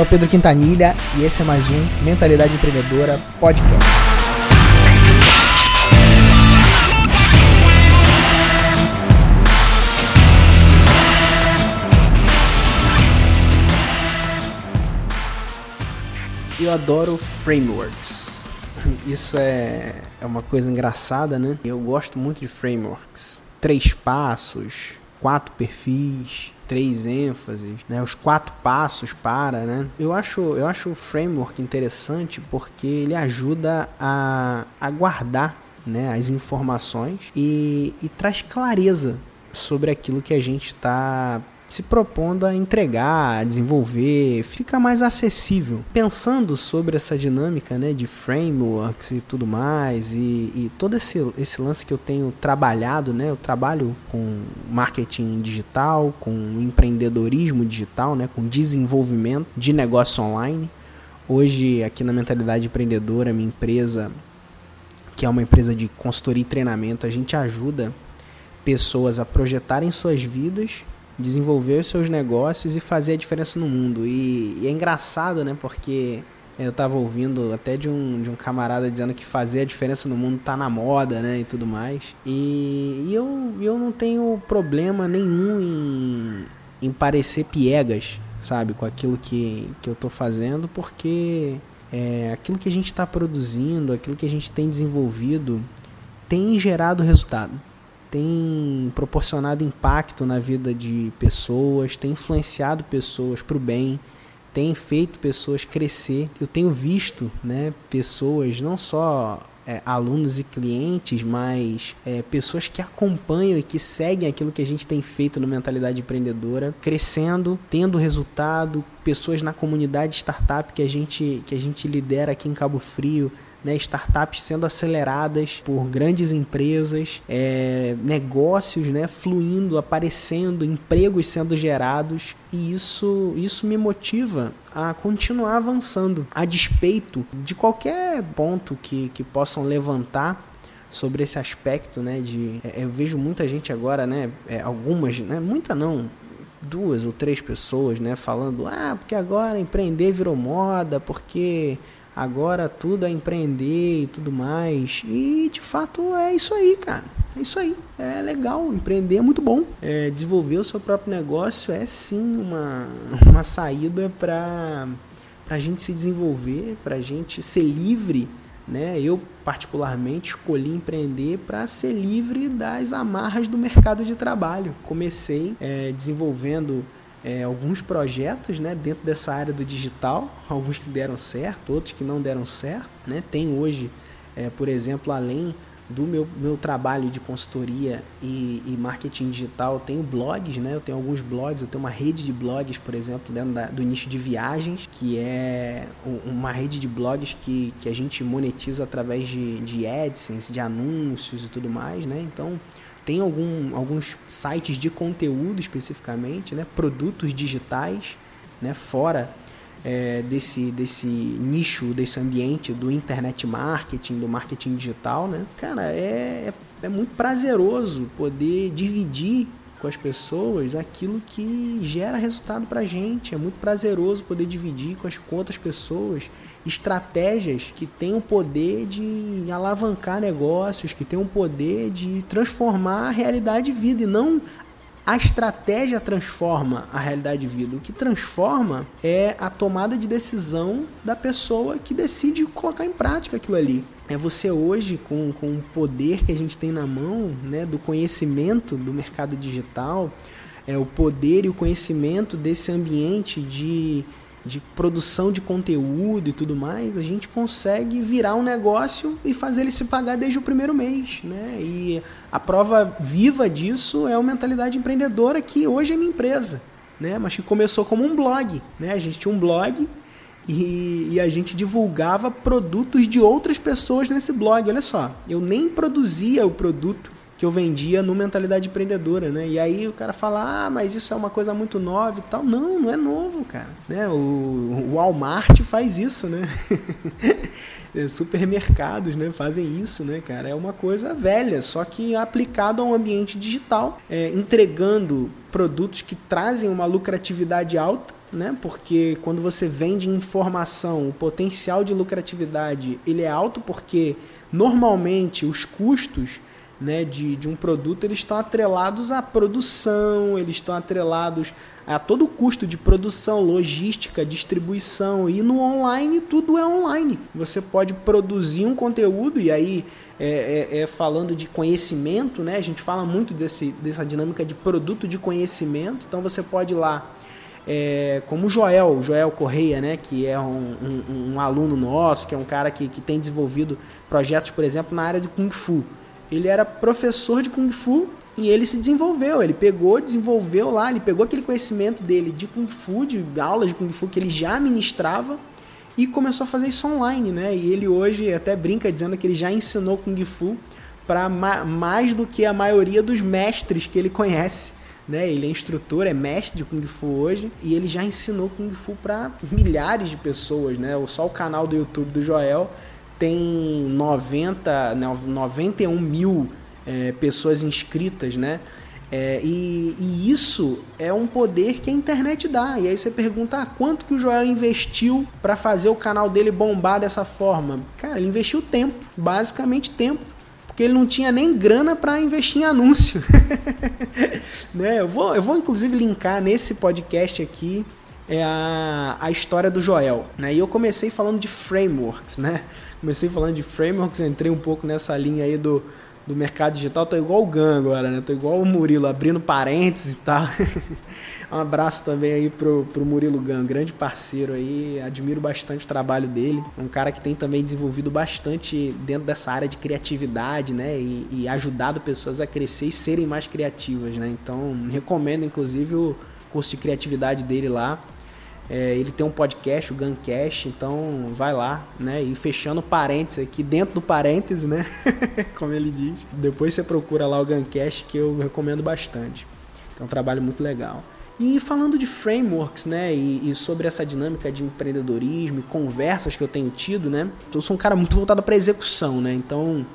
Sou o Pedro Quintanilha e esse é mais um Mentalidade Empreendedora Podcast. Eu adoro frameworks. Isso é, é uma coisa engraçada, né? Eu gosto muito de frameworks. Três passos, quatro perfis, três ênfases, né? Os quatro passos para, né? Eu acho, eu acho o framework interessante porque ele ajuda a, a guardar né, as informações e, e traz clareza sobre aquilo que a gente está se propondo a entregar, a desenvolver, fica mais acessível. Pensando sobre essa dinâmica né, de frameworks e tudo mais, e, e, todo esse, esse lance que eu tenho trabalhado, né, eu trabalho com marketing digital, com empreendedorismo digital, né, com desenvolvimento de negócio online. Hoje, aqui na Mentalidade Empreendedora, minha empresa, que é uma empresa de consultoria e treinamento, a gente ajuda pessoas a projetarem suas vidas desenvolver os seus negócios e fazer a diferença no mundo. E, e é engraçado, né? Porque eu estava ouvindo até de um, de um camarada dizendo que fazer a diferença no mundo tá na moda, né? E tudo mais. E, e eu, eu não tenho problema nenhum em, em parecer piegas, sabe? Com aquilo que, que eu tô fazendo, porque é, aquilo que a gente está produzindo, aquilo que a gente tem desenvolvido, tem gerado resultado tem proporcionado impacto na vida de pessoas, tem influenciado pessoas para o bem, tem feito pessoas crescer. Eu tenho visto né, pessoas, não só é, alunos e clientes, mas é, pessoas que acompanham e que seguem aquilo que a gente tem feito no Mentalidade Empreendedora, crescendo, tendo resultado, pessoas na comunidade startup que a gente, que a gente lidera aqui em Cabo Frio né, startups sendo aceleradas por grandes empresas, é, negócios né, fluindo, aparecendo, empregos sendo gerados e isso, isso me motiva a continuar avançando, a despeito de qualquer ponto que, que possam levantar sobre esse aspecto, né, de é, eu vejo muita gente agora, né, é, algumas, né, muita não, duas ou três pessoas, né, falando, ah, porque agora empreender virou moda, porque agora tudo é empreender e tudo mais. E de fato é isso aí, cara. É isso aí. É legal. Empreender é muito bom. É, desenvolver o seu próprio negócio é sim uma, uma saída para a gente se desenvolver, para a gente ser livre. Né? Eu, particularmente, escolhi empreender para ser livre das amarras do mercado de trabalho. Comecei é, desenvolvendo é, alguns projetos né, dentro dessa área do digital, alguns que deram certo, outros que não deram certo. Né? Tem hoje, é, por exemplo, além do meu, meu trabalho de consultoria e, e, marketing digital, eu tenho blogs, né? Eu tenho alguns blogs, eu tenho uma rede de blogs, por exemplo, dentro da, do nicho de viagens, que é uma rede de blogs que, que a gente monetiza através de, de AdSense, de anúncios e tudo mais, né? Então, tem algum, alguns sites de conteúdo especificamente, né? produtos digitais, né? fora é, desse, desse nicho, desse ambiente do internet marketing, do marketing digital. Né? Cara, é, é, é muito prazeroso poder dividir com as pessoas aquilo que gera resultado para a gente. É muito prazeroso poder dividir com, as, outras pessoas estratégias que têm o poder de alavancar negócios, que têm o poder de transformar a realidade de vida e não a estratégia transforma a realidade de vida. O que transforma é a tomada de decisão da pessoa que decide colocar em prática aquilo ali. É você hoje, com, com o poder que a gente tem na mão, né, do conhecimento do mercado digital, é o poder e o conhecimento desse ambiente de de produção de conteúdo e tudo mais, a gente consegue virar um negócio e fazer ele se pagar desde o primeiro mês, né? E a prova viva disso é a mentalidade empreendedora que hoje é minha empresa, né? Mas que começou como um blog, né? A gente tinha um blog e, e, a gente divulgava produtos de outras pessoas nesse blog. Olha só, eu nem produzia o produto que eu vendia no Mentalidade Empreendedora, né? E aí o cara fala, ah, mas isso é uma coisa muito nova e tal. Não, não é novo, cara. Né? O, o Walmart faz isso, né? Supermercados, né? Fazem isso, né, cara? É uma coisa velha, só que aplicado a um ambiente digital, é, entregando produtos que trazem uma lucratividade alta né? Porque quando você vende informação, o potencial de lucratividade ele é alto porque normalmente os custos né, de, de um produto eles estão atrelados à produção, eles estão atrelados a todo o custo de produção, logística, distribuição e no online tudo é online. Você pode produzir um conteúdo e aí é, é, é, falando de conhecimento, né? A gente fala muito desse, dessa dinâmica de produto de conhecimento. Então você pode ir lá, é, como o Joel, Joel Correia, né? Que é um, um, um, aluno nosso, que é um cara que, que tem desenvolvido projetos, por exemplo, na área de Kung Fu. Ele era professor de Kung Fu e ele se desenvolveu. Ele pegou, desenvolveu lá, ele pegou aquele conhecimento dele de Kung Fu, de aulas de Kung Fu que ele já ministrava e começou a fazer isso online, né? E ele hoje até brinca dizendo que ele já ensinou Kung Fu para ma mais do que a maioria dos mestres que ele conhece. Né? Ele é instrutor, é mestre de Kung Fu hoje e ele já ensinou Kung Fu para milhares de pessoas, né? Só o canal do YouTube do Joel tem 90, 91 né, mil é, pessoas inscritas, né? É, e, e, isso é um poder que a internet dá. E aí você pergunta ah, quanto que o Joel investiu para fazer o canal dele bombar dessa forma? Cara, ele investiu tempo, basicamente tempo. Porque ele não tinha nem grana para investir em anúncio. né? eu, vou, eu vou inclusive linkar nesse podcast aqui é a, a história do Joel. Né? E eu comecei falando de frameworks, né? Comecei falando de frameworks, entrei um pouco nessa linha aí do, do mercado digital, tô igual o Gan agora, né? Tô igual o Murilo, abrindo parênteses e tal. um abraço também aí pro, pro Murilo Gan, grande parceiro aí, admiro bastante o trabalho dele. Um cara que tem também desenvolvido bastante dentro dessa área de criatividade, né? E, e ajudado pessoas a crescer e serem mais criativas, né? Então, recomendo inclusive o curso de criatividade dele lá. É, ele tem um podcast, o Guncast, então vai lá, né? E fechando parênteses aqui, dentro do parênteses, né? Como ele diz. Depois você procura lá o Guncast, que eu recomendo bastante. É um trabalho muito legal. E falando de frameworks, né, e, e, sobre essa dinâmica de empreendedorismo e conversas que eu tenho tido, né, eu sou um cara muito voltado para execução, né, então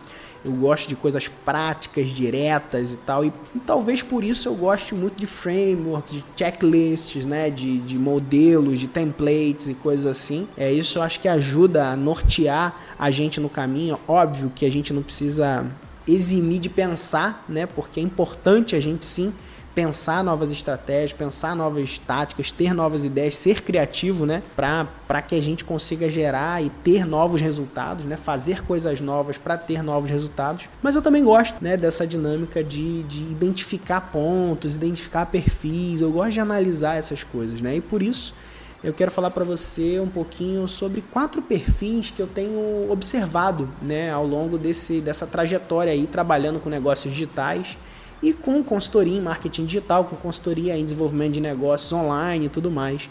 eu gosto de coisas práticas, diretas e tal. E, e, talvez por isso eu goste muito de frameworks, de checklists, né? De, de modelos, de templates e coisas assim. É, isso eu acho que ajuda a nortear a gente no caminho. Óbvio que a gente não precisa eximir de pensar, né? Porque é importante a gente sim pensar novas estratégias, pensar novas táticas, ter novas ideias, ser criativo, né? Para que a gente consiga gerar e ter novos resultados, né? Fazer coisas novas para ter novos resultados. Mas eu também gosto, né? Dessa dinâmica de, de identificar pontos, identificar perfis. Eu gosto de analisar essas coisas, né? E por isso eu quero falar para você um pouquinho sobre quatro perfis que eu tenho observado, né? Ao longo desse, dessa trajetória aí trabalhando com negócios digitais e com consultoria em marketing digital, com consultoria em desenvolvimento de negócios online e tudo mais.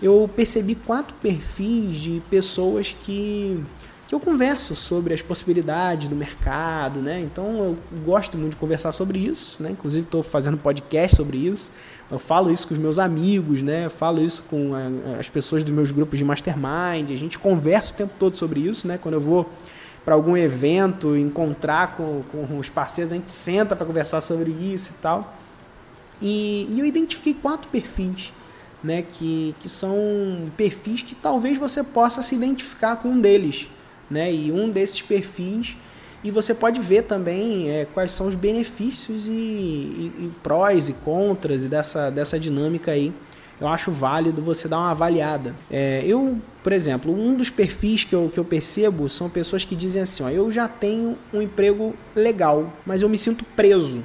Eu percebi quatro perfis de pessoas que, que eu converso sobre as possibilidades do mercado, né? Então eu gosto muito de conversar sobre isso, né? Inclusive estou fazendo podcast sobre isso. Eu falo isso com os meus amigos, né? Eu falo isso com a, as pessoas dos meus grupos de mastermind. A gente conversa o tempo todo sobre isso, né? Quando eu vou para algum evento, encontrar com, com os parceiros, a gente senta para conversar sobre isso e tal. E, e, eu identifiquei quatro perfis, né, que, que são perfis que talvez você possa se identificar com um deles, né, e um desses perfis e você pode ver também é, quais são os benefícios e, e, e prós e contras e dessa, dessa dinâmica aí eu acho válido você dar uma avaliada. É, eu, por exemplo, um dos perfis que eu, que eu percebo são pessoas que dizem assim: ó, eu já tenho um emprego legal, mas eu me sinto preso.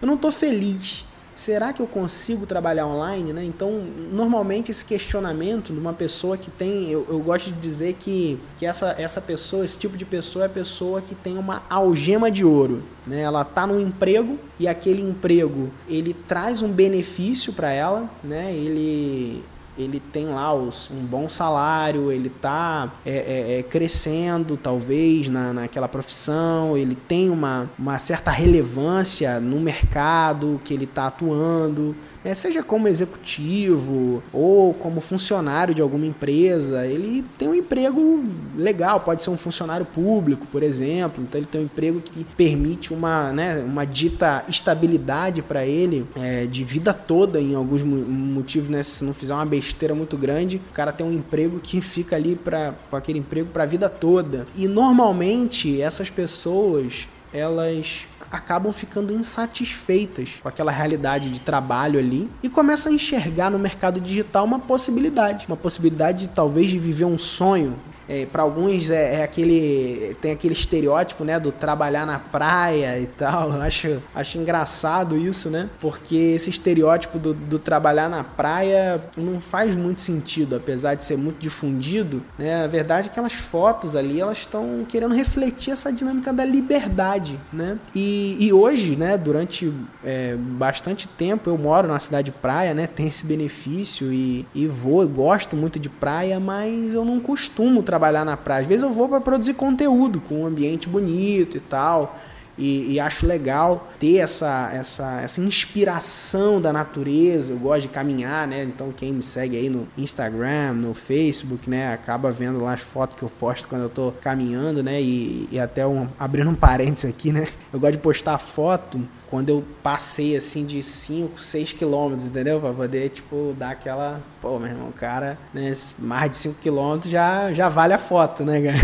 Eu não estou feliz será que eu consigo trabalhar online? Né? Então, normalmente esse questionamento de uma pessoa que tem, eu, eu gosto de dizer que, que essa, essa pessoa, esse tipo de pessoa é a pessoa que tem uma algema de ouro. Né? Ela está num emprego e aquele emprego ele traz um benefício para ela, né? ele ele tem lá os, um bom salário, ele está é, é, é, crescendo talvez na, naquela profissão, ele tem uma, uma certa relevância no mercado que ele está atuando. Né, seja como executivo ou como funcionário de alguma empresa, ele tem um emprego legal, pode ser um funcionário público, por exemplo, então ele tem um emprego que permite uma, né, uma dita estabilidade para ele é, de vida toda em alguns motivos, né, se não fizer uma besteira muito grande, o cara tem um emprego que fica ali para aquele emprego para a vida toda. E normalmente essas pessoas elas acabam ficando insatisfeitas com aquela realidade de trabalho ali e começam a enxergar no mercado digital uma possibilidade, uma possibilidade de talvez de viver um sonho, é, para alguns é, é, aquele tem aquele estereótipo né do trabalhar na praia e tal. Eu acho acho engraçado isso né? Porque esse estereótipo do, do, trabalhar na praia não faz muito sentido apesar de ser muito difundido né? A verdade é que aquelas fotos ali elas estão querendo refletir essa dinâmica da liberdade né? E, e hoje né durante é, bastante tempo eu moro na cidade de praia né? Tem esse benefício e, e vou gosto muito de praia mas eu não costumo trabalhar trabalhar na praia. Às vezes eu vou para produzir conteúdo com um ambiente bonito e tal. E, e, acho legal ter essa, essa, essa inspiração da natureza. Eu gosto de caminhar, né? Então quem me segue aí no Instagram, no Facebook, né? Acaba vendo lá as fotos que eu posto quando eu tô caminhando, né? E, e até um, abrindo um parênteses aqui, né? Eu gosto de postar foto quando eu passei assim de 5, 6 quilômetros, entendeu? Pra poder, tipo, dar aquela. Pô, meu irmão, cara, né? Mais de 5 quilômetros já, já vale a foto, né, cara?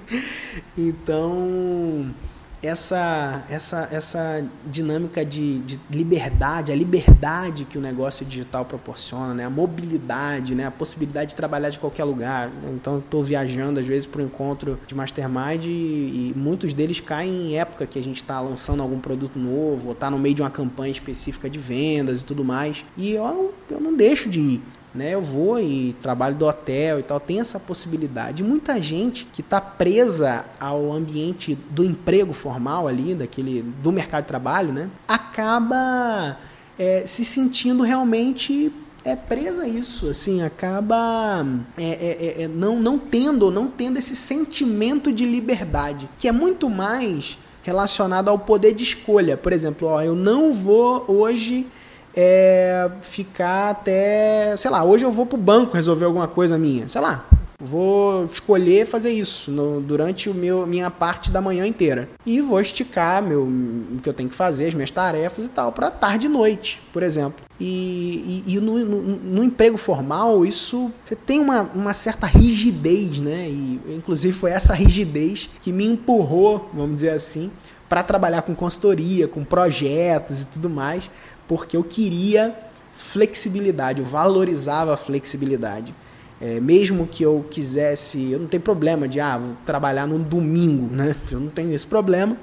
então essa, essa, essa dinâmica de, de, liberdade, a liberdade que o negócio digital proporciona, né? a mobilidade, né? a possibilidade de trabalhar de qualquer lugar. Então, estou viajando às vezes para um encontro de mastermind e, e, muitos deles caem em época que a gente está lançando algum produto novo, ou está no meio de uma campanha específica de vendas e tudo mais. E eu, eu não deixo de ir né? Eu vou e trabalho do hotel e tal, tem essa possibilidade. Muita gente que está presa ao ambiente do emprego formal ali, daquele do mercado de trabalho, né? Acaba é, se sentindo realmente é presa a isso, assim, acaba é, é, é, é, não, não tendo, não tendo esse sentimento de liberdade, que é muito mais relacionado ao poder de escolha. Por exemplo, ó, eu não vou hoje é ficar até, sei lá, hoje eu vou pro banco resolver alguma coisa minha, sei lá, vou escolher fazer isso no, durante o meu minha parte da manhã inteira e vou esticar meu o que eu tenho que fazer, as minhas tarefas e tal para tarde e noite, por exemplo. E, e, e no, no, no, emprego formal isso você tem uma, uma certa rigidez, né? E inclusive foi essa rigidez que me empurrou, vamos dizer assim, para trabalhar com consultoria, com projetos e tudo mais porque eu queria flexibilidade, eu valorizava a flexibilidade. É, mesmo que eu quisesse, eu não tenho problema de ah, trabalhar no domingo, né? Eu não tenho esse problema.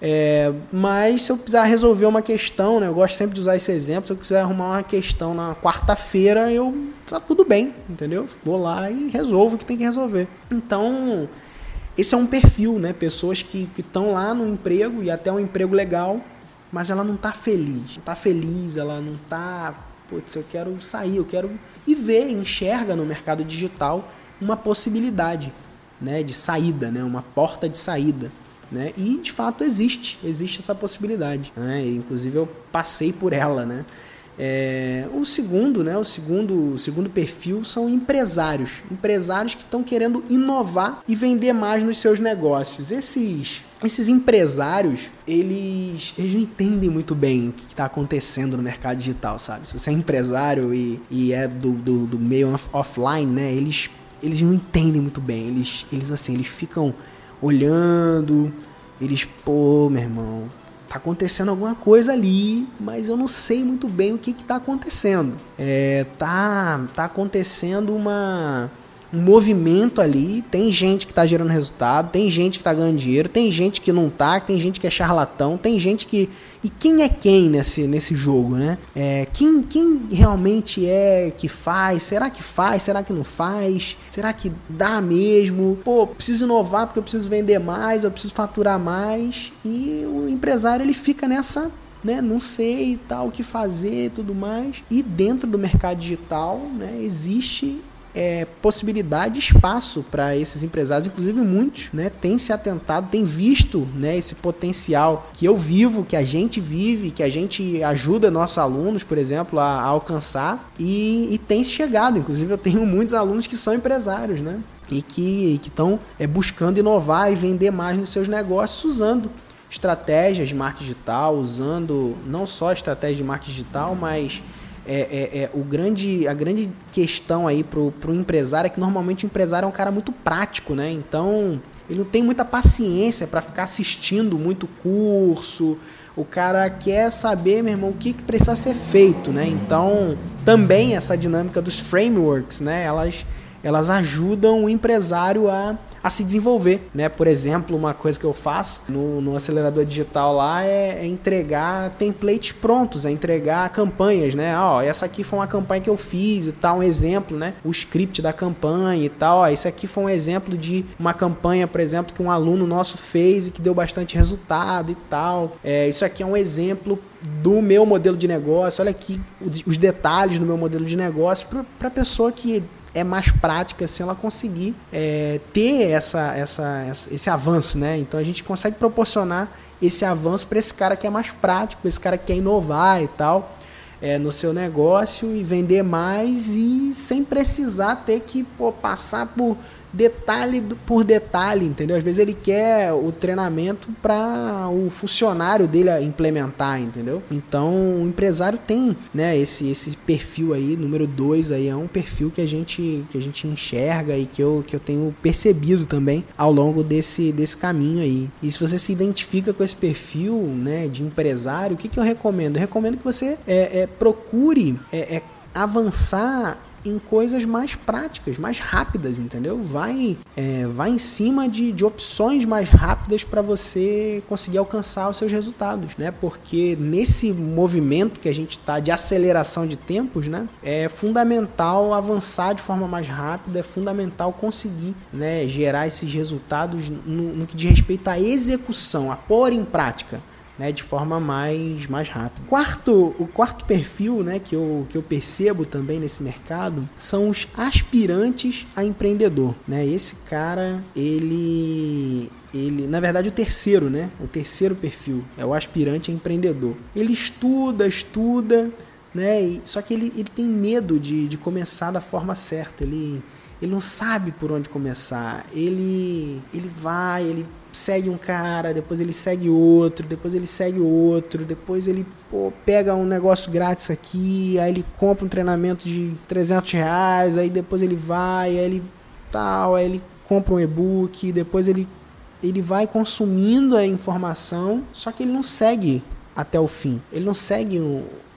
É, mas se eu precisar resolver uma questão, né? Eu gosto sempre de usar esse exemplo. Se eu quiser arrumar uma questão na quarta-feira, eu tá tudo bem, entendeu? Vou lá e resolvo o que tem que resolver. Então, esse é um perfil, né? Pessoas que estão lá no emprego e até um emprego legal, mas ela não tá feliz. Não tá feliz, ela não tá. Putz, eu quero sair, eu quero. E ver, enxerga no mercado digital uma possibilidade né, de saída, né, uma porta de saída. Né? E de fato existe, existe essa possibilidade. Né? Inclusive eu passei por ela. Né? É, o segundo, né, o segundo, o segundo perfil são empresários, empresários que estão querendo inovar e vender mais nos seus negócios. Esses esses empresários, eles, eles não entendem muito bem o que está acontecendo no mercado digital, sabe? Se você é empresário e, e é do, do, do meio off offline, né? Eles, eles não entendem muito bem. Eles, eles assim, eles ficam olhando, eles, pô, meu irmão, tá acontecendo alguma coisa ali, mas eu não sei muito bem o que que tá acontecendo. É, tá, tá acontecendo uma um movimento ali, tem gente que está gerando resultado, tem gente que está ganhando dinheiro, tem gente que não tá, tem gente que é charlatão, tem gente que. E quem é quem nesse, nesse jogo, né? É, quem, quem realmente é que faz? Será que faz? Será que não faz? Será que dá mesmo? Pô, preciso inovar porque eu preciso vender mais, eu preciso faturar mais. E o empresário ele fica nessa né, não sei tal o que fazer tudo mais. E dentro do mercado digital, né, existe é, possibilidade, espaço para esses empresários, inclusive muitos, né, têm se atentado, têm visto, né, esse potencial que eu vivo, que a gente vive, que a gente ajuda nossos alunos, por exemplo, a, a alcançar e, e tem chegado. Inclusive eu tenho muitos alunos que são empresários, né? E que estão é, buscando inovar e vender mais nos seus negócios usando estratégias de marketing digital, usando não só estratégias de marketing digital, mas é, é, é, o grande, a grande questão aí pro, pro empresário é que normalmente o empresário é um cara muito prático, né? Então ele não tem muita paciência para ficar assistindo muito curso. O cara quer saber, meu irmão, o que, que precisa ser feito, né? Então também essa dinâmica dos frameworks, né? Elas, elas ajudam o empresário a a se desenvolver, né? Por exemplo, uma coisa que eu faço no, no acelerador digital lá é, é, entregar templates prontos, é entregar campanhas, né? Ó, essa aqui foi uma campanha que eu fiz e tal, um exemplo, né? O script da campanha e tal. Ó, esse aqui foi um exemplo de uma campanha, por exemplo, que um aluno nosso fez e que deu bastante resultado e tal. É, isso aqui é um exemplo do meu modelo de negócio. Olha aqui os detalhes do meu modelo de negócio para a pessoa que é mais prática se ela conseguir é, ter essa, essa, esse avanço, né? Então a gente consegue proporcionar esse avanço para esse cara que é mais prático, esse cara que quer inovar e tal é, no seu negócio e vender mais e sem precisar ter que pô, passar por detalhe por detalhe, entendeu? Às vezes ele quer o treinamento para o funcionário dele implementar, entendeu? Então o empresário tem, né, esse, esse perfil aí, número 2 aí, é um perfil que a gente que a gente enxerga e que eu, que eu tenho percebido também ao longo desse, desse caminho aí. E se você se identifica com esse perfil, né, de empresário, o que, que eu recomendo? Eu recomendo que você é, é procure é, é avançar em coisas mais práticas, mais rápidas, entendeu? Vai, é, vai em cima de, de opções mais rápidas para você conseguir alcançar os seus resultados, né? Porque nesse movimento que a gente está de aceleração de tempos, né? É fundamental avançar de forma mais rápida, é fundamental conseguir, né? Gerar esses resultados no, no que diz respeito à execução, a pôr em prática né, de forma mais, mais rápida. Quarto, o quarto perfil né, que, eu, que eu percebo também nesse mercado são os aspirantes a empreendedor. Né? Esse cara, ele, ele, na verdade, o terceiro, né? O terceiro perfil é o aspirante a empreendedor. Ele estuda, estuda, né? E, só que ele, ele tem medo de, de começar da forma certa. Ele, ele não sabe por onde começar. Ele, ele vai, ele segue um cara, depois ele segue outro, depois ele segue outro, depois ele pô, pega um negócio grátis aqui, aí ele compra um treinamento de 300 reais, aí depois ele vai, aí ele tal, aí ele compra um e-book, depois ele, ele vai consumindo a informação, só que ele não segue até o fim, ele não segue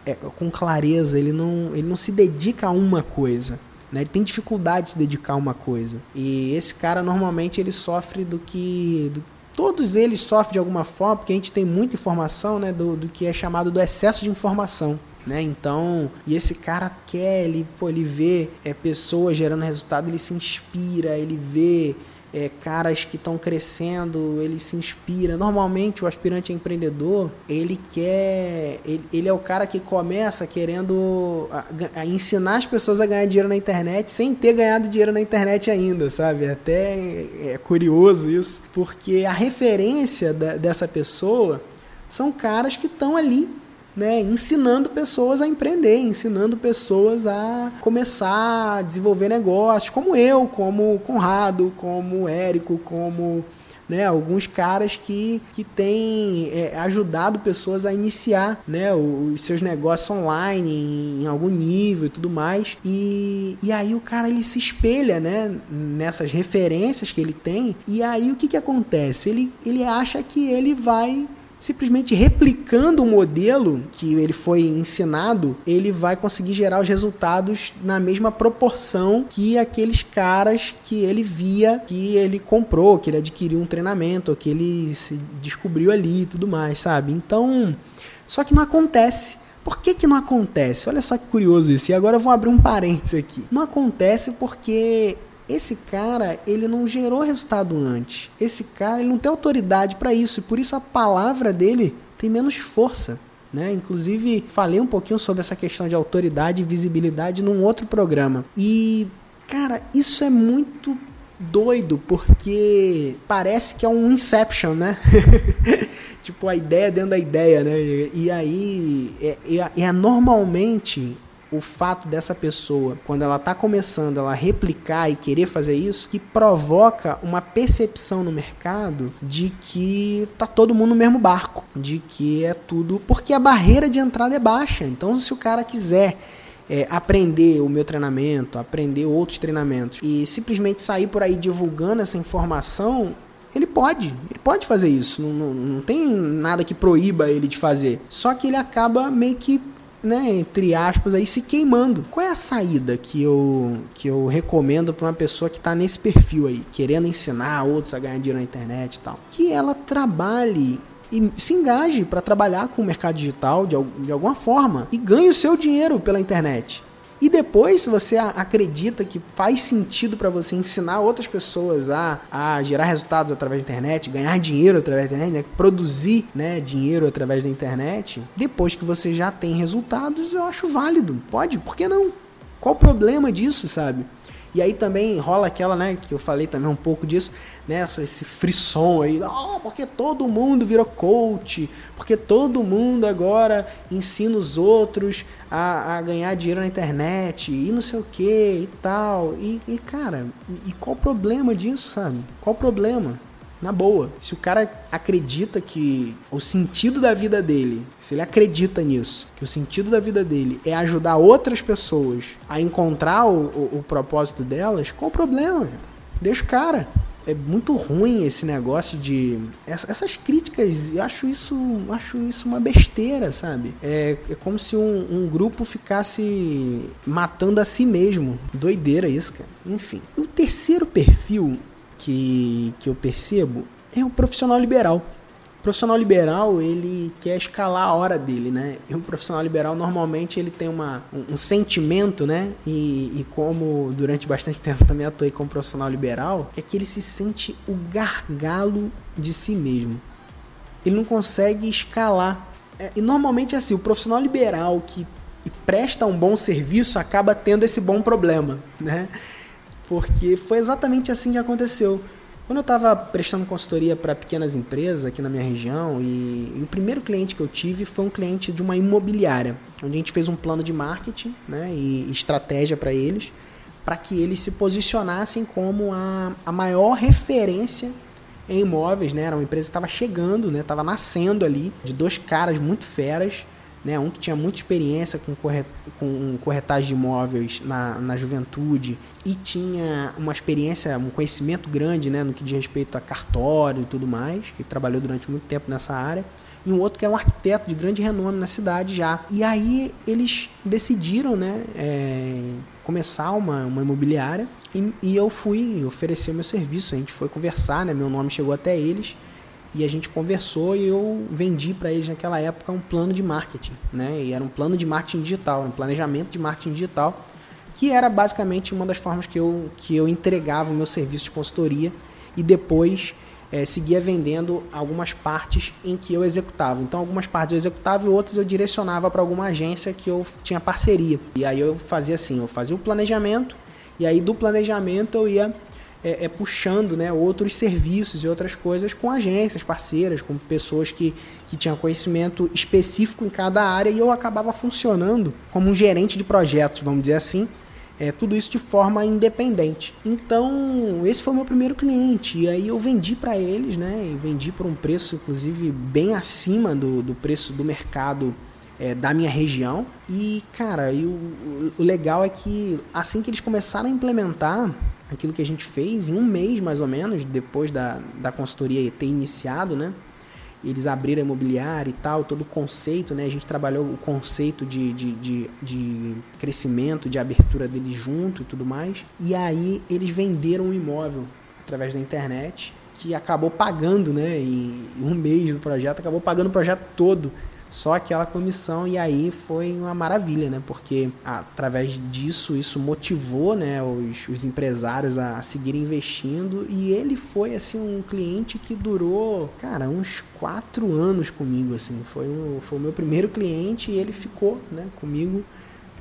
é, com clareza, ele não, ele não se dedica a uma coisa. Né? Ele tem dificuldade de se dedicar a uma coisa. E esse cara normalmente ele sofre do que. Do, todos eles sofrem de alguma forma, porque a gente tem muita informação né, do, do que é chamado do excesso de informação. Né? Então, e esse cara quer, ele, pô, ele vê é, pessoas gerando resultado, ele se inspira, ele vê é, caras que estão crescendo, ele se inspira. Normalmente o aspirante empreendedor, ele quer, ele, ele, é o cara que começa querendo a, a ensinar as pessoas a ganhar dinheiro na internet sem ter ganhado dinheiro na internet ainda, sabe? Até é curioso isso, porque a referência da, dessa pessoa são caras que estão ali né, ensinando pessoas a empreender, ensinando pessoas a começar a desenvolver negócios, como eu, como Conrado, como Érico, como né, alguns caras que, que têm é, ajudado pessoas a iniciar né, os seus negócios online em, em, algum nível e tudo mais. E, e aí o cara ele se espelha né, nessas referências que ele tem. E aí o que, que acontece? Ele, ele acha que ele vai simplesmente replicando o modelo que ele foi ensinado, ele vai conseguir gerar os resultados na mesma proporção que aqueles caras que ele via, que ele comprou, que ele adquiriu um treinamento, que ele se descobriu ali e tudo mais, sabe? Então, só que não acontece. Por que, que não acontece? Olha só que curioso isso. E agora eu vou abrir um parênteses aqui. Não acontece porque esse cara, ele não gerou resultado antes. Esse cara, ele não tem autoridade para isso e por isso a palavra dele tem menos força. Né? Inclusive, falei um pouquinho sobre essa questão de autoridade e visibilidade num outro programa. E Cara, isso é muito doido, porque parece que é um Inception, né? tipo, a ideia dentro da ideia, né? E, e aí, é, é, é, normalmente o fato dessa pessoa, quando ela está começando, ela replicar e querer fazer isso, que provoca uma percepção no mercado de que tá todo mundo no mesmo barco, de que é tudo, porque a barreira de entrada é baixa. Então, se o cara quiser é, aprender o meu treinamento, aprender outros treinamentos e simplesmente sair por aí divulgando essa informação, ele pode, ele pode fazer isso, não, não, não tem nada que proíba ele de fazer. Só que ele acaba meio que né, entre aspas, aí se queimando. Qual é a saída que eu, que eu recomendo para uma pessoa que está nesse perfil aí, querendo ensinar outros a ganhar dinheiro na internet e tal? Que ela trabalhe e se engaje para trabalhar com o mercado digital de, de alguma forma e ganhe o seu dinheiro pela internet. E depois, se você acredita que faz sentido para você ensinar outras pessoas a, a gerar resultados através da internet, ganhar dinheiro através da internet, né? produzir né, dinheiro através da internet, depois que você já tem resultados, eu acho válido. Pode, por que não? Qual o problema disso, sabe? E aí também rola aquela, né, que eu falei também um pouco disso, nessa esse frisson aí, oh, porque todo mundo virou coach, porque todo mundo agora ensina os outros a, a ganhar dinheiro na internet e não sei o que e tal. E, e cara, e qual o problema disso, sabe? Qual o problema? Na boa. Se o cara acredita que o sentido da vida dele, se ele acredita nisso, que o sentido da vida dele é ajudar outras pessoas a encontrar o, o, o propósito delas, qual o problema? Deixa o cara é muito ruim esse negócio de essas críticas eu acho isso acho isso uma besteira sabe? É, é como se um, um, grupo ficasse matando a si mesmo. Doideira isso cara. Enfim o terceiro perfil que, que eu percebo é o profissional liberal. Profissional liberal, ele quer escalar a hora dele, né? E o profissional liberal, normalmente, ele tem uma, um, um sentimento, né? E, e, como durante bastante tempo também atuei como profissional liberal, é que ele se sente o gargalo de si mesmo. Ele não consegue escalar. É, e normalmente é assim, o profissional liberal que presta um bom serviço acaba tendo esse bom problema, né? porque foi exatamente assim que aconteceu. Quando eu estava prestando consultoria para pequenas empresas aqui na minha região, e, e, o primeiro cliente que eu tive foi um cliente de uma imobiliária, onde a gente fez um plano de marketing né, e estratégia para eles, para que eles se posicionassem como a, a maior referência em imóveis. Né? Era uma empresa que estava chegando, estava né, nascendo ali, de dois caras muito feras, né? Um que tinha muita experiência com, corret, com corretagem de imóveis na, na juventude e tinha uma experiência, um conhecimento grande né, no que diz respeito a cartório e tudo mais, que trabalhou durante muito tempo nessa área. E um outro que é um arquiteto de grande renome na cidade já. E aí eles decidiram né, é, começar uma, uma imobiliária e, e eu fui oferecer meu serviço. A gente foi conversar, né, meu nome chegou até eles e a gente conversou e eu vendi para eles naquela época um plano de marketing, né? E era um plano de marketing digital, um planejamento de marketing digital, que era basicamente uma das formas que eu, que eu entregava o meu serviço de consultoria e depois é, seguia vendendo algumas partes em que eu executava. Então, algumas partes eu executava e outras eu direcionava para alguma agência que eu tinha parceria. E aí eu fazia assim, eu fazia o planejamento e aí do planejamento eu ia é, é, puxando né, outros serviços e outras coisas com agências parceiras, com pessoas que, que tinham conhecimento específico em cada área e eu acabava funcionando como um gerente de projetos, vamos dizer assim, é, tudo isso de forma independente. Então, esse foi o meu primeiro cliente. E aí eu vendi para eles, né? E vendi por um preço, inclusive, bem acima do, do preço do mercado é, da minha região. E, cara, e o, o legal é que assim que eles começaram a implementar aquilo que a gente fez em um mês mais ou menos depois da, da consultoria ter iniciado, né? Eles abriram a imobiliária e tal, todo o conceito, né? A gente trabalhou o conceito de, de, de, de crescimento, de abertura deles junto e tudo mais. E aí eles venderam um imóvel através da internet que acabou pagando, né? Em um mês do projeto, acabou pagando o projeto todo só aquela comissão e aí foi uma maravilha, né? Porque através disso isso motivou, né, os, os empresários a, a seguirem investindo e ele foi assim um cliente que durou, cara, uns quatro anos comigo, assim, foi o, foi o meu primeiro cliente e ele ficou, né, comigo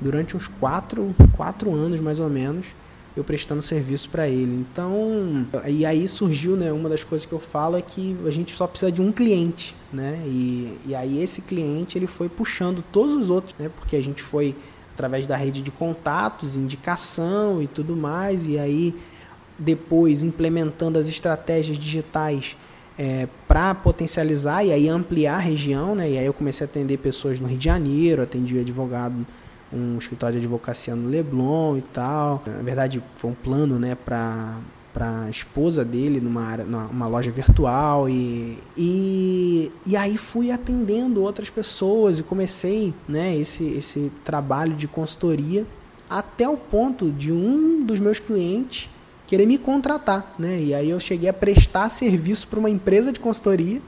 durante uns quatro, quatro anos mais ou menos eu prestando serviço para ele. Então, e aí surgiu, né, uma das coisas que eu falo é que a gente só precisa de um cliente, né? E, e aí esse cliente ele foi puxando todos os outros, né? Porque a gente foi através da rede de contatos, indicação e tudo mais, e aí depois implementando as estratégias digitais é, para potencializar e aí ampliar a região, né? E aí eu comecei a atender pessoas no Rio de Janeiro, atendi advogado um escritório de advocacia no Leblon e tal. Na verdade, foi um plano, né, para para a esposa dele numa, área, numa loja virtual e, e, e aí fui atendendo outras pessoas e comecei né, esse, esse trabalho de consultoria até o ponto de um dos meus clientes querer me contratar, né? E aí eu cheguei a prestar serviço para uma empresa de consultoria,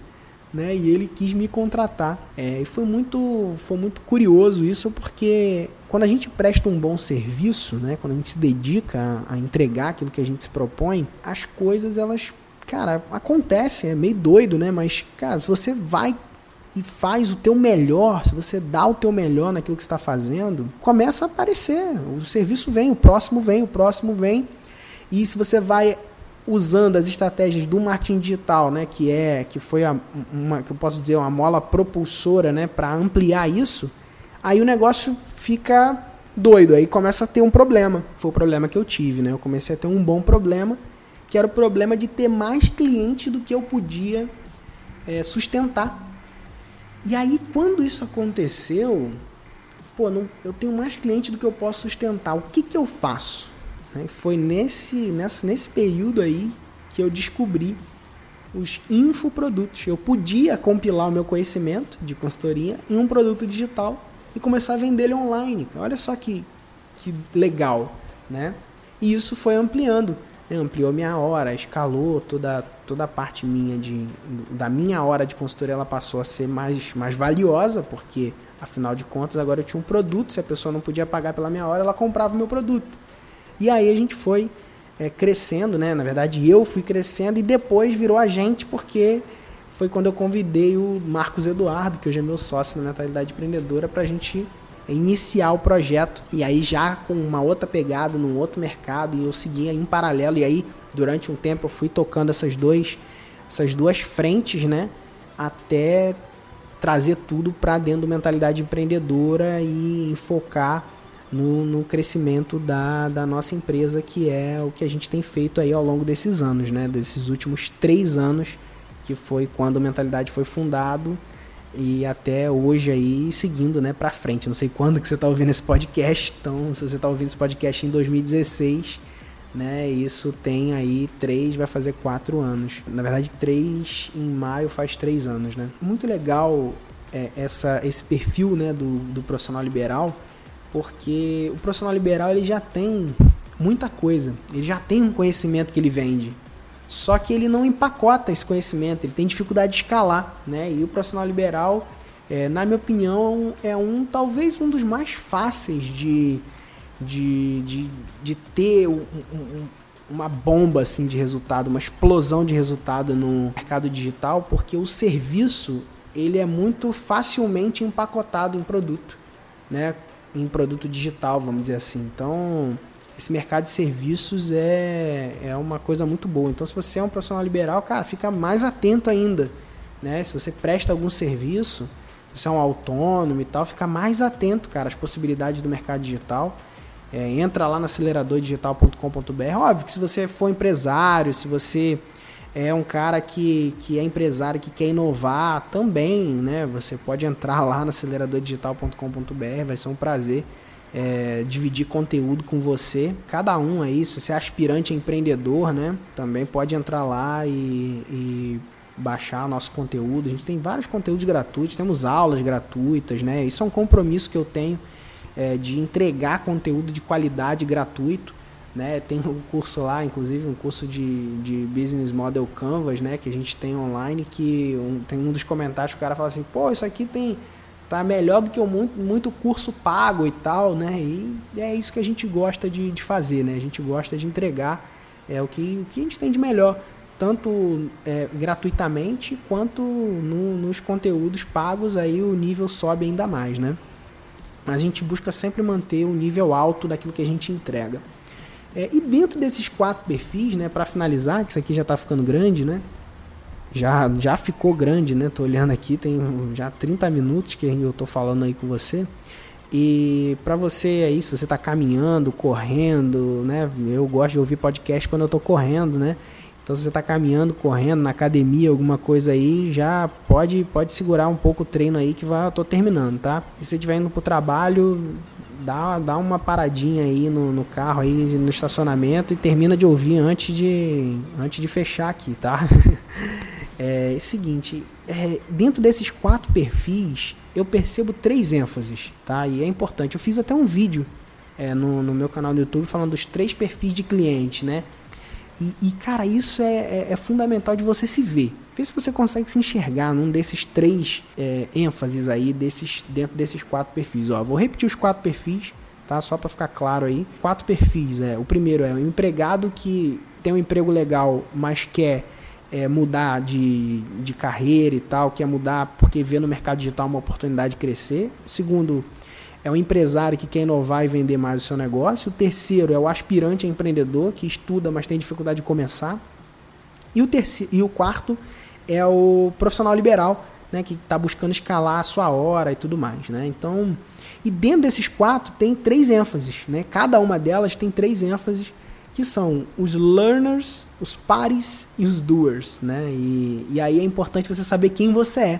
né? E ele quis me contratar. É, e foi muito, foi muito curioso isso, porque quando a gente presta um bom serviço, né? Quando a gente se dedica a, a entregar aquilo que a gente se propõe, as coisas elas, cara, acontecem. É meio doido, né? Mas, cara, se você vai e faz o teu melhor, se você dá o teu melhor naquilo que está fazendo, começa a aparecer. O serviço vem, o próximo vem, o próximo vem. E se você vai usando as estratégias do marketing digital, né, que é que foi a, uma que eu posso dizer uma mola propulsora, né, para ampliar isso, aí o negócio fica doido, aí começa a ter um problema. Foi o problema que eu tive, né? Eu comecei a ter um bom problema, que era o problema de ter mais clientes do que eu podia é, sustentar. E aí quando isso aconteceu, pô, não, eu tenho mais clientes do que eu posso sustentar. O que que eu faço? Né? Foi nesse, nesse, nesse período aí que eu descobri os infoprodutos. Eu podia compilar o meu conhecimento de consultoria em um produto digital e começar a vender ele online. Olha só que, que legal, né? E isso foi ampliando, né? ampliou minha hora, escalou toda, toda a parte minha de da minha hora de consultoria, ela passou a ser mais, mais valiosa, porque afinal de contas agora eu tinha um produto, se a pessoa não podia pagar pela minha hora, ela comprava o meu produto. E aí a gente foi é, crescendo, né? Na verdade, eu fui crescendo e depois virou a gente, porque foi quando eu convidei o Marcos Eduardo, que hoje é meu sócio na mentalidade empreendedora, para a gente iniciar o projeto. E aí já com uma outra pegada, num outro mercado, e eu seguia em paralelo. E aí, durante um tempo, eu fui tocando essas, dois, essas duas frentes, né? Até trazer tudo para dentro da mentalidade empreendedora e focar no, no crescimento da, da nossa empresa, que é o que a gente tem feito aí ao longo desses anos, né? Desses últimos três anos, que foi quando a Mentalidade foi fundado e até hoje aí seguindo, né, para frente. Não sei quando que você está ouvindo esse podcast, então se você está ouvindo esse podcast em 2016, né, isso tem aí três, vai fazer quatro anos. Na verdade, três em maio faz três anos, né? Muito legal é, essa, esse perfil, né, do, do profissional liberal porque o profissional liberal ele já tem muita coisa, ele já tem um conhecimento que ele vende, só que ele não empacota esse conhecimento, ele tem dificuldade de escalar, né? E o profissional liberal, é, na minha opinião, é um talvez um dos mais fáceis de, de, de, de ter um, um, uma bomba assim de resultado, uma explosão de resultado no mercado digital, porque o serviço ele é muito facilmente empacotado em produto, né? Em produto digital, vamos dizer assim. Então, esse mercado de serviços é, é uma coisa muito boa. Então, se você é um profissional liberal, cara, fica mais atento ainda. Né? Se você presta algum serviço, se você é um autônomo e tal, fica mais atento, cara, às possibilidades do mercado digital. É, entra lá no aceleradordigital.com.br. Óbvio que se você for empresário, se você é um cara que, que é empresário, que quer inovar também, né? Você pode entrar lá no aceleradordigital.com.br, vai ser um prazer é, dividir conteúdo com você. Cada um aí, se você é aspirante empreendedor, né? Também pode entrar lá e, e baixar nosso conteúdo. A gente tem vários conteúdos gratuitos, temos aulas gratuitas, né? Isso é um compromisso que eu tenho é, de entregar conteúdo de qualidade gratuito né? Tem um curso lá, inclusive um curso de, de Business Model Canvas, né? Que a gente tem online, que um, tem um dos comentários que o cara fala assim, pô, isso aqui tem tá melhor do que um, muito, muito curso pago e tal, né? E é isso que a gente gosta de, de fazer, né? A gente gosta de entregar é o que, o que a gente tem de melhor, tanto é, gratuitamente quanto no, nos conteúdos pagos, aí o nível sobe ainda mais, né? A gente busca sempre manter o nível alto daquilo que a gente entrega. É, e dentro desses quatro perfis, né, para finalizar, que isso aqui já está ficando grande, né? Já, já ficou grande, né? Tô olhando aqui, tem já 30 minutos que eu tô falando aí com você. E para você aí, se você está caminhando, correndo, né? Eu gosto de ouvir podcast quando eu estou correndo, né? Então, se você está caminhando, correndo na academia, alguma coisa aí, já pode pode segurar um pouco o treino aí que vai, eu tô terminando, tá? Se você estiver indo pro trabalho, dá, dá uma paradinha aí no, no carro aí no estacionamento e termina de ouvir antes de antes de fechar aqui, tá? é, é o seguinte, é, dentro desses quatro perfis, eu percebo três ênfases, tá? E é importante. Eu fiz até um vídeo é, no, no meu canal do YouTube falando dos três perfis de cliente, né? E, e cara, isso é, é, é, fundamental de você se ver. Vê se você consegue se enxergar num desses três é, ênfases aí, desses, dentro desses quatro perfis. Ó, vou repetir os quatro perfis, tá? Só para ficar claro aí. Quatro perfis. É, o primeiro é o empregado que tem um emprego legal, mas quer é, mudar de, de carreira e tal, quer mudar porque vê no mercado digital uma oportunidade de crescer. O segundo é o empresário que quer inovar e vender mais o seu negócio. O terceiro é o aspirante a empreendedor que estuda, mas tem dificuldade de começar. E o, terceiro, e o quarto é o profissional liberal, né, que está buscando escalar a sua hora e tudo mais. Né? Então, e dentro desses quatro tem três ênfases. Né? Cada uma delas tem três ênfases, que são os learners, os pares e os doers. Né? E, e aí é importante você saber quem você é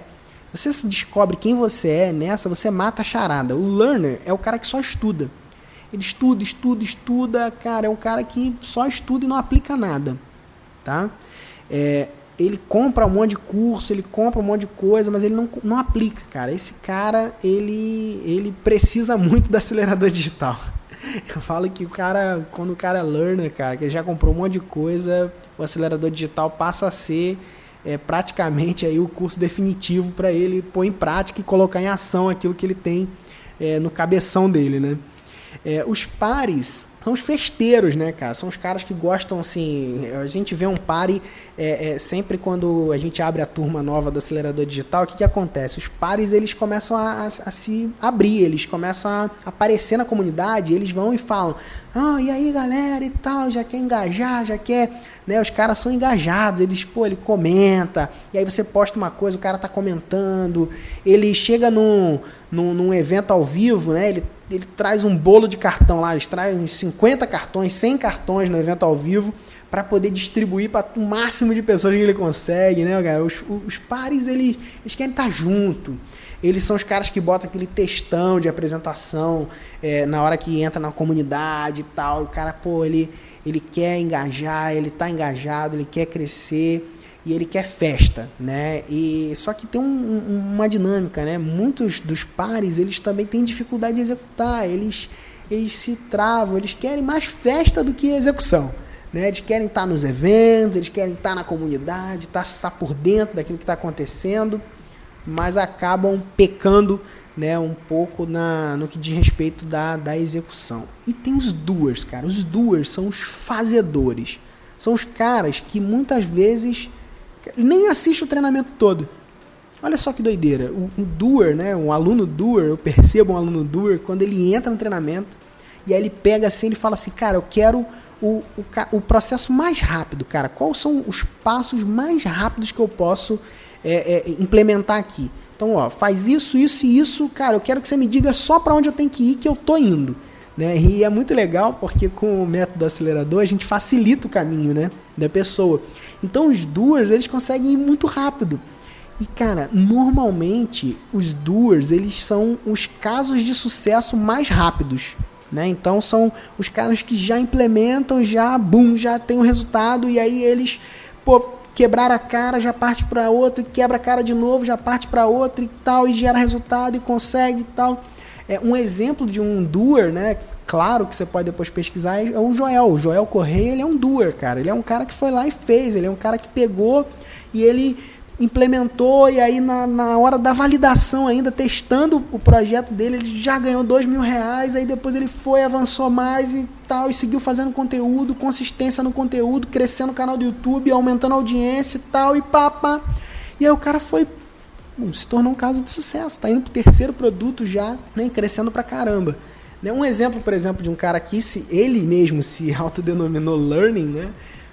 você descobre quem você é nessa, você mata a charada. O learner é o cara que só estuda. Ele estuda, estuda, estuda, cara, é um cara que só estuda e não aplica nada, tá? É, ele compra um monte de curso, ele compra um monte de coisa, mas ele não, não aplica, cara. Esse cara, ele, ele precisa muito do acelerador digital. Eu falo que o cara, quando o cara é learner, cara, que ele já comprou um monte de coisa, o acelerador digital passa a ser é praticamente aí o curso definitivo para ele pôr em prática e colocar em ação aquilo que ele tem é, no cabeção dele, né? É, os pares são os festeiros, né, cara? São os caras que gostam, assim. A gente vê um pare é, é, sempre quando a gente abre a turma nova do acelerador digital. O que, que acontece? Os pares eles começam a, a, a se abrir, eles começam a aparecer na comunidade. Eles vão e falam: Ah, e aí galera e tal, já quer engajar, já quer. Né, os caras são engajados, eles, pô, ele comenta, e aí você posta uma coisa, o cara tá comentando, ele chega num, num, num evento ao vivo, né? Ele ele traz um bolo de cartão lá, eles trazem uns 50 cartões, 100 cartões no evento ao vivo para poder distribuir para o máximo de pessoas que ele consegue, né, cara? Os, os pares, eles, eles querem estar junto. Eles são os caras que botam aquele textão de apresentação é, na hora que entra na comunidade e tal. O cara, pô, ele, ele quer engajar, ele está engajado, ele quer crescer e ele quer festa, né? E só que tem um, uma dinâmica, né? Muitos dos pares eles também têm dificuldade de executar, eles eles se travam, eles querem mais festa do que execução, né? Eles querem estar nos eventos, eles querem estar na comunidade, estar, estar por dentro daquilo que está acontecendo, mas acabam pecando, né? Um pouco na no que diz respeito da, da execução. E tem os doers, cara. Os doers são os fazedores, são os caras que muitas vezes nem assiste o treinamento todo. Olha só que doideira. O, o doer, né? Um aluno doer, eu percebo um aluno doer quando ele entra no treinamento e aí ele pega assim e fala assim, cara, eu quero o, o, o, processo mais rápido, cara. Quais são os passos mais rápidos que eu posso é, é, implementar aqui? Então, ó, faz isso, isso e isso, cara. Eu quero que você me diga só para onde eu tenho que ir que eu tô indo. Né? E é muito legal porque com o método acelerador a gente facilita o caminho né, da pessoa. Então os doers eles conseguem ir muito rápido. E cara, normalmente os doers eles são os casos de sucesso mais rápidos. Né? Então são os caras que já implementam, já boom, já tem o um resultado e aí eles pô, quebrar a cara, já parte para outro, quebra a cara de novo, já parte para outro e tal e gera resultado e consegue e tal. É, um exemplo de um doer, né? Claro que você pode depois pesquisar, é o Joel. O Joel Correia, ele é um doer, cara. Ele é um cara que foi lá e fez. Ele é um cara que pegou e ele implementou e aí na, na hora da validação ainda, testando o projeto dele, ele já ganhou dois mil reais, aí depois ele foi, avançou mais e tal, e seguiu fazendo conteúdo, consistência no conteúdo, crescendo o canal do YouTube, aumentando a audiência e tal, e pá, E aí o cara foi Bom, se tornou um caso de sucesso. Está indo para o terceiro produto já, né, crescendo para caramba. Né? Um exemplo, por exemplo, de um cara que se ele mesmo se autodenominou learning, né?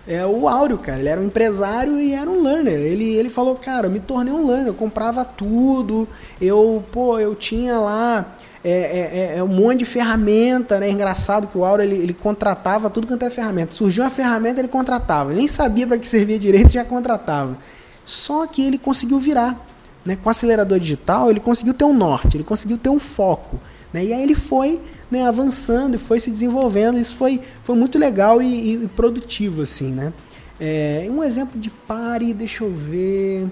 É o Áureo, cara. Ele era um empresário e era um learner. Ele, ele falou, cara, eu me tornei um learner, eu comprava tudo, eu, pô, eu tinha lá é, é, é, é um monte de ferramenta, né? Engraçado que o Auro ele, ele contratava tudo quanto é ferramenta. Surgiu uma ferramenta, ele contratava. Ele nem sabia para que servia direito, já contratava. Só que ele conseguiu virar. Né? Com o acelerador digital, ele conseguiu ter um norte, ele conseguiu ter um foco. Né? E aí ele foi né, avançando e foi se desenvolvendo. Isso foi, foi muito legal e, e produtivo, assim, né? É, um exemplo de pare, deixa eu ver.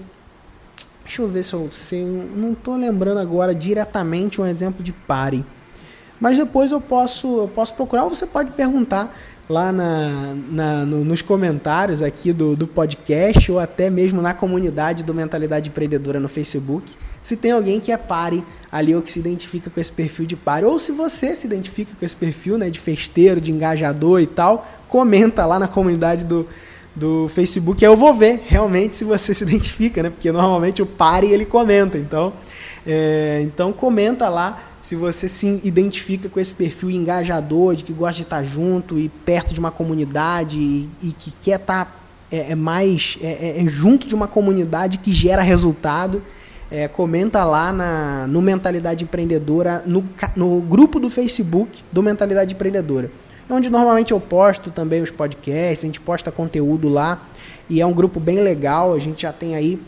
Deixa eu ver se eu sei. Não estou lembrando agora diretamente um exemplo de pare. Mas depois eu posso, eu posso procurar ou você pode perguntar lá na, na no, nos comentários aqui do, do podcast ou até mesmo na comunidade do Mentalidade Empreendedora no Facebook se tem alguém que é pare ali ou que se identifica com esse perfil de pare, ou se você se identifica com esse perfil né, de festeiro, de engajador e tal, comenta lá na comunidade do, do Facebook, eu vou ver realmente se você se identifica, né? Porque normalmente o pare ele comenta, então, é, então comenta lá se você se identifica com esse perfil engajador, de que gosta de estar junto e perto de uma comunidade e, e que quer estar é, é mais é, é, é junto de uma comunidade que gera resultado é, comenta lá na, no Mentalidade Empreendedora, no, no grupo do Facebook do Mentalidade Empreendedora. É onde normalmente eu posto também os podcasts, a gente posta conteúdo lá. E é um grupo bem legal, a gente já tem aí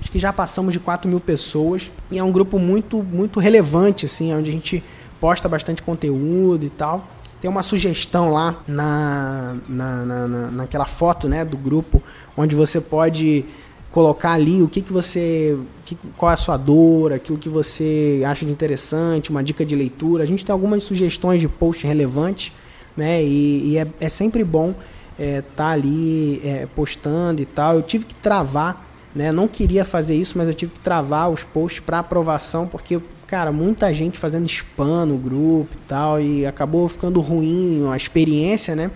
acho que já passamos de 4 mil pessoas e é um grupo muito muito relevante assim onde a gente posta bastante conteúdo e tal tem uma sugestão lá na, na, na, naquela foto né do grupo onde você pode colocar ali o que, que você. Que, qual é a sua dor, aquilo que você acha de interessante, uma dica de leitura. A gente tem algumas sugestões de post relevantes, né? E, e é, é, sempre bom estar é, tá ali é, postando e tal. Eu tive que travar, né? Não queria fazer isso, mas eu tive que travar os posts para aprovação, porque, cara, muita gente fazendo spam no grupo e tal, e acabou ficando ruim a experiência, né?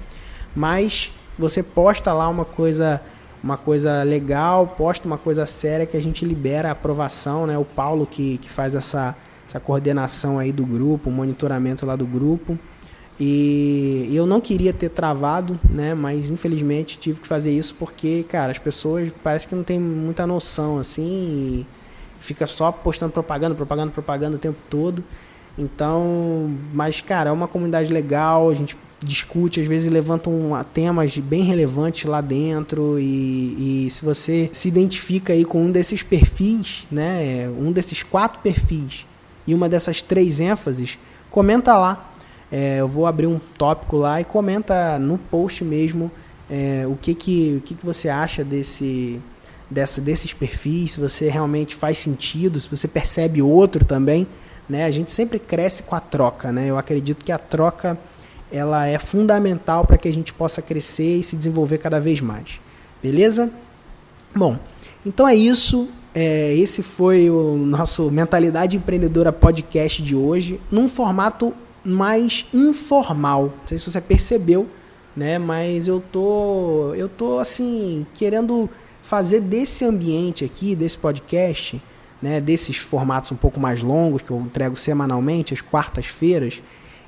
Mas você posta lá uma coisa uma coisa legal, posta uma coisa séria que a gente libera a aprovação, né? O Paulo que, que faz essa, essa coordenação aí do grupo, o monitoramento lá do grupo. E eu não queria ter travado, né? Mas infelizmente tive que fazer isso porque, cara, as pessoas parece que não tem muita noção assim, fica só postando propaganda, propaganda, propaganda o tempo todo. Então, mas cara, é uma comunidade legal, a gente discute, às vezes levantam temas bem relevantes lá dentro e, e, se você se identifica aí com um desses perfis, né, um desses quatro perfis e uma dessas três ênfases, comenta lá. É, eu vou abrir um tópico lá e comenta no post mesmo é, o que que, o que que você acha desse, dessa, desses perfis, se você realmente faz sentido, se você percebe outro também. Né? A gente sempre cresce com a troca. Né? Eu acredito que a troca ela é fundamental para que a gente possa crescer e se desenvolver cada vez mais. Beleza? Bom, então é isso. É, esse foi o nosso Mentalidade Empreendedora podcast de hoje, num formato mais informal. Não sei se você percebeu, né? Mas eu tô, eu tô assim querendo fazer desse ambiente aqui, desse podcast, né? Desses formatos um pouco mais longos que eu entrego semanalmente, às quartas-feiras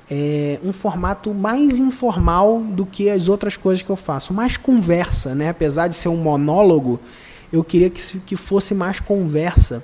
é, um formato mais informal do que as outras coisas que eu faço, mais conversa, né? Apesar de ser um monólogo, eu queria que, que fosse mais conversa,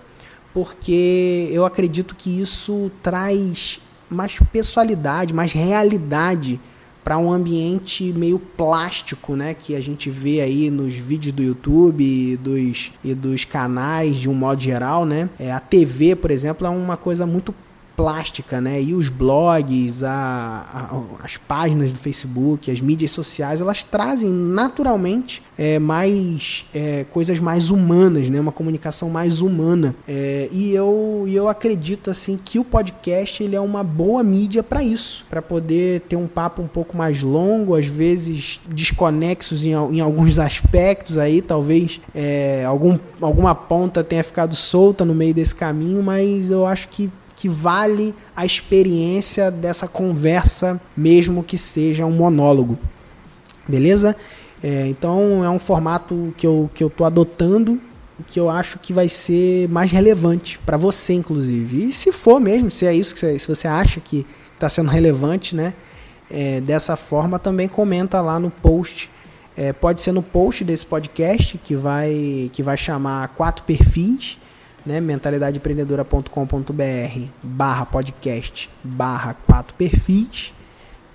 porque eu acredito que isso traz mais pessoalidade, mais realidade para um ambiente meio plástico, né, que a gente vê aí nos vídeos do YouTube e dos, e dos canais de um modo geral, né? É, a TV, por exemplo, é uma coisa muito plástica, né? E os blogs, a, a, as páginas do Facebook, as mídias sociais, elas trazem naturalmente é, mais é, coisas mais humanas, né? Uma comunicação mais humana. É, e eu, eu acredito assim que o podcast ele é uma boa mídia para isso, para poder ter um papo um pouco mais longo, às vezes desconexos em, em alguns aspectos aí, talvez é, algum, alguma ponta tenha ficado solta no meio desse caminho, mas eu acho que que vale a experiência dessa conversa, mesmo que seja um monólogo. Beleza? É, então é um formato que eu, que eu tô adotando, que eu acho que vai ser mais relevante para você, inclusive. E se for mesmo, se é isso que você, se você acha que está sendo relevante, né? É, dessa forma, também comenta lá no post. É, pode ser no post desse podcast que vai que vai chamar quatro perfis, né? mentalidadeempreendedora.com.br barra podcast barra quatro perfis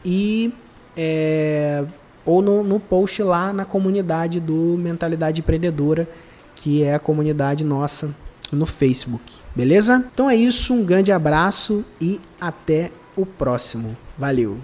e é, ou no, no post lá na comunidade do Mentalidade Empreendedora, que é a comunidade nossa no Facebook. Beleza? Então é isso, um grande abraço e até o próximo. Valeu!